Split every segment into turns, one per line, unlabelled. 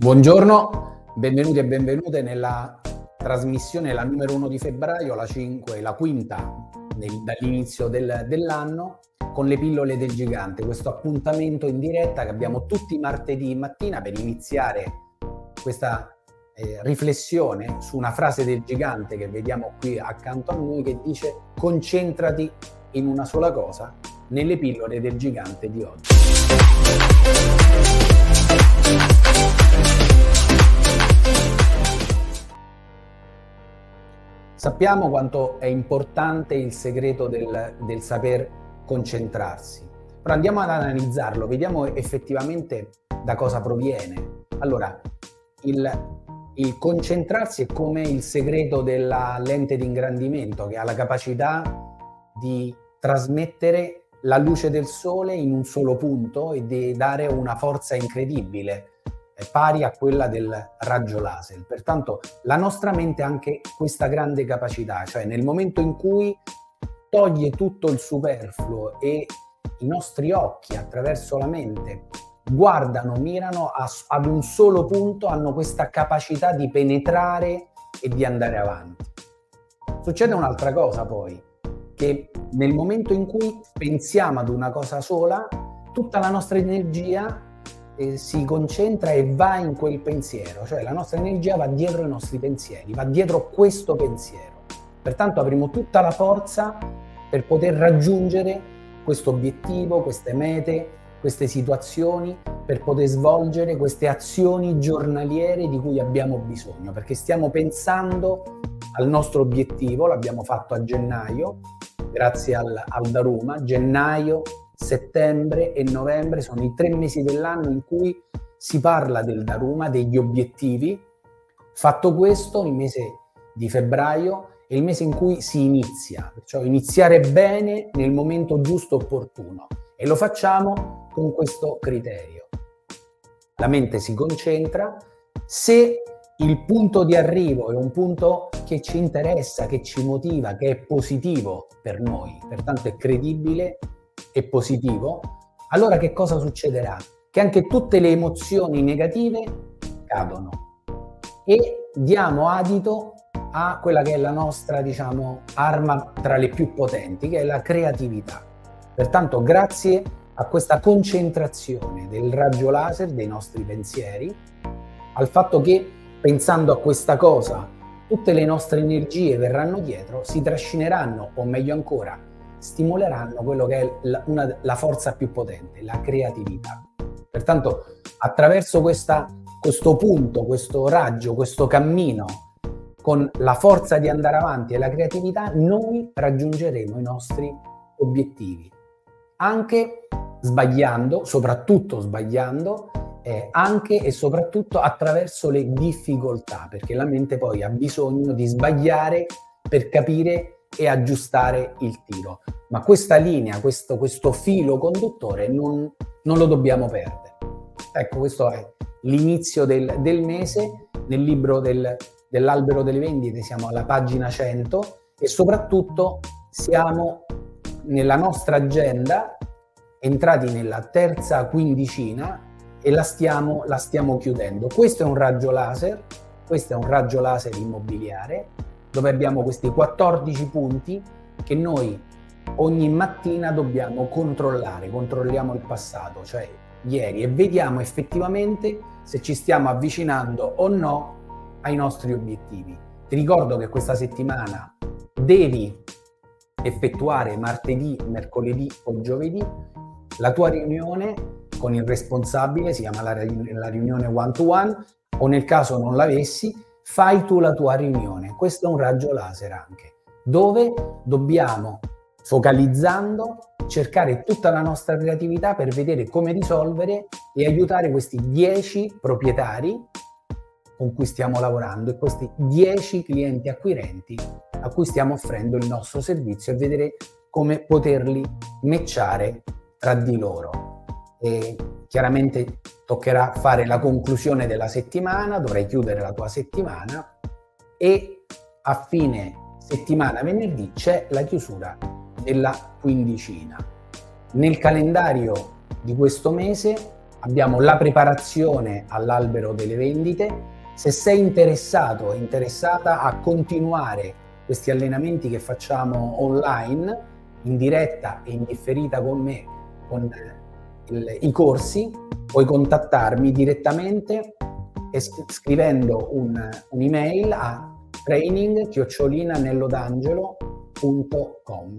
Buongiorno, benvenuti e benvenute nella trasmissione, la numero 1 di febbraio, la 5, la quinta nel, dall'inizio del, dell'anno, con le pillole del gigante, questo appuntamento in diretta che abbiamo tutti martedì mattina per iniziare questa eh, riflessione su una frase del gigante che vediamo qui accanto a noi che dice concentrati in una sola cosa nelle pillole del gigante di oggi. Sappiamo quanto è importante il segreto del, del saper concentrarsi, però andiamo ad analizzarlo, vediamo effettivamente da cosa proviene. Allora, il, il concentrarsi è come il segreto della lente di ingrandimento che ha la capacità di trasmettere la luce del sole in un solo punto e di dare una forza incredibile pari a quella del raggio laser. Pertanto la nostra mente ha anche questa grande capacità, cioè nel momento in cui toglie tutto il superfluo e i nostri occhi attraverso la mente guardano, mirano a, ad un solo punto, hanno questa capacità di penetrare e di andare avanti. Succede un'altra cosa poi, che nel momento in cui pensiamo ad una cosa sola, tutta la nostra energia eh, si concentra e va in quel pensiero, cioè la nostra energia va dietro i nostri pensieri, va dietro questo pensiero. Pertanto avremo tutta la forza per poter raggiungere questo obiettivo, queste mete, queste situazioni, per poter svolgere queste azioni giornaliere di cui abbiamo bisogno, perché stiamo pensando al nostro obiettivo, l'abbiamo fatto a gennaio, grazie al, al Daruma, gennaio settembre e novembre sono i tre mesi dell'anno in cui si parla del Daruma, degli obiettivi. Fatto questo, il mese di febbraio è il mese in cui si inizia, cioè iniziare bene nel momento giusto opportuno e lo facciamo con questo criterio. La mente si concentra, se il punto di arrivo è un punto che ci interessa, che ci motiva, che è positivo per noi, pertanto è credibile, e positivo, allora che cosa succederà? Che anche tutte le emozioni negative cadono e diamo adito a quella che è la nostra, diciamo, arma tra le più potenti, che è la creatività. Pertanto, grazie a questa concentrazione del raggio laser dei nostri pensieri, al fatto che pensando a questa cosa tutte le nostre energie verranno dietro, si trascineranno, o meglio ancora, stimoleranno quello che è la, una, la forza più potente, la creatività. Pertanto attraverso questa, questo punto, questo raggio, questo cammino, con la forza di andare avanti e la creatività, noi raggiungeremo i nostri obiettivi. Anche sbagliando, soprattutto sbagliando, eh, anche e soprattutto attraverso le difficoltà, perché la mente poi ha bisogno di sbagliare per capire e aggiustare il tiro. Ma questa linea, questo, questo filo conduttore non, non, lo dobbiamo perdere. Ecco, questo è l'inizio del, del mese. Nel libro del, dell'albero delle vendite siamo alla pagina 100 e soprattutto siamo nella nostra agenda entrati nella terza quindicina e la stiamo, la stiamo chiudendo. Questo è un raggio laser, questo è un raggio laser immobiliare dove abbiamo questi 14 punti che noi ogni mattina dobbiamo controllare, controlliamo il passato, cioè ieri, e vediamo effettivamente se ci stiamo avvicinando o no ai nostri obiettivi. Ti ricordo che questa settimana devi effettuare martedì, mercoledì o giovedì la tua riunione con il responsabile, si chiama la, la riunione one to one, o nel caso non l'avessi, fai tu la tua riunione. Questo è un raggio laser anche, dove dobbiamo, focalizzando, cercare tutta la nostra creatività per vedere come risolvere e aiutare questi 10 proprietari con cui stiamo lavorando e questi 10 clienti acquirenti a cui stiamo offrendo il nostro servizio e vedere come poterli matchare tra di loro. E chiaramente toccherà fare la conclusione della settimana, dovrai chiudere la tua settimana e a fine settimana, venerdì, c'è la chiusura della quindicina. Nel calendario di questo mese abbiamo la preparazione all'albero delle vendite. Se sei interessato o interessata a continuare questi allenamenti che facciamo online, in diretta e in differita con me, con i corsi, puoi contattarmi direttamente scrivendo un, un'email a training-nellodangelo.com.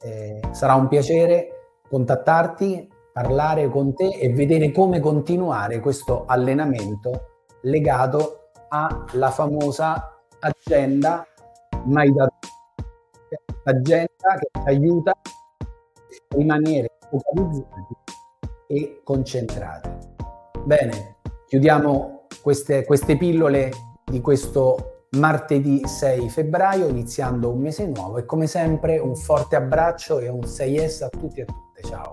Eh, sarà un piacere contattarti, parlare con te e vedere come continuare questo allenamento legato alla famosa agenda mai da agenda che ci aiuta a rimanere focalizzati e concentrati. Bene, chiudiamo queste, queste pillole di questo martedì 6 febbraio, iniziando un mese nuovo e come sempre un forte abbraccio e un 6S a tutti e a tutte. Ciao!